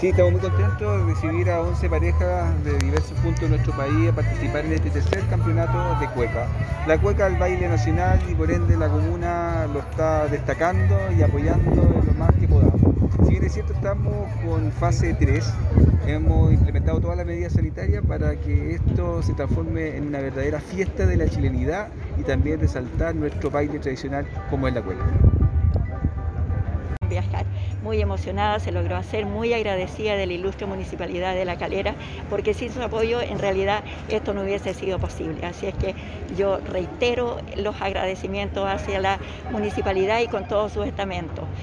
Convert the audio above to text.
Sí, estamos muy contentos de recibir a 11 parejas de diversos puntos de nuestro país a participar en este tercer campeonato de cueca. La cueca el baile nacional y por ende la comuna lo está destacando y apoyando lo más que podamos. Si bien es cierto, estamos con fase 3, hemos implementado todas las medidas sanitarias para que esto se transforme en una verdadera fiesta de la chilenidad y también resaltar nuestro baile tradicional como es la cueca Muy emocionada, se logró hacer, muy agradecida de la ilustre municipalidad de La Calera, porque sin su apoyo en realidad esto no hubiese sido posible. Así es que yo reitero los agradecimientos hacia la municipalidad y con todos sus estamentos.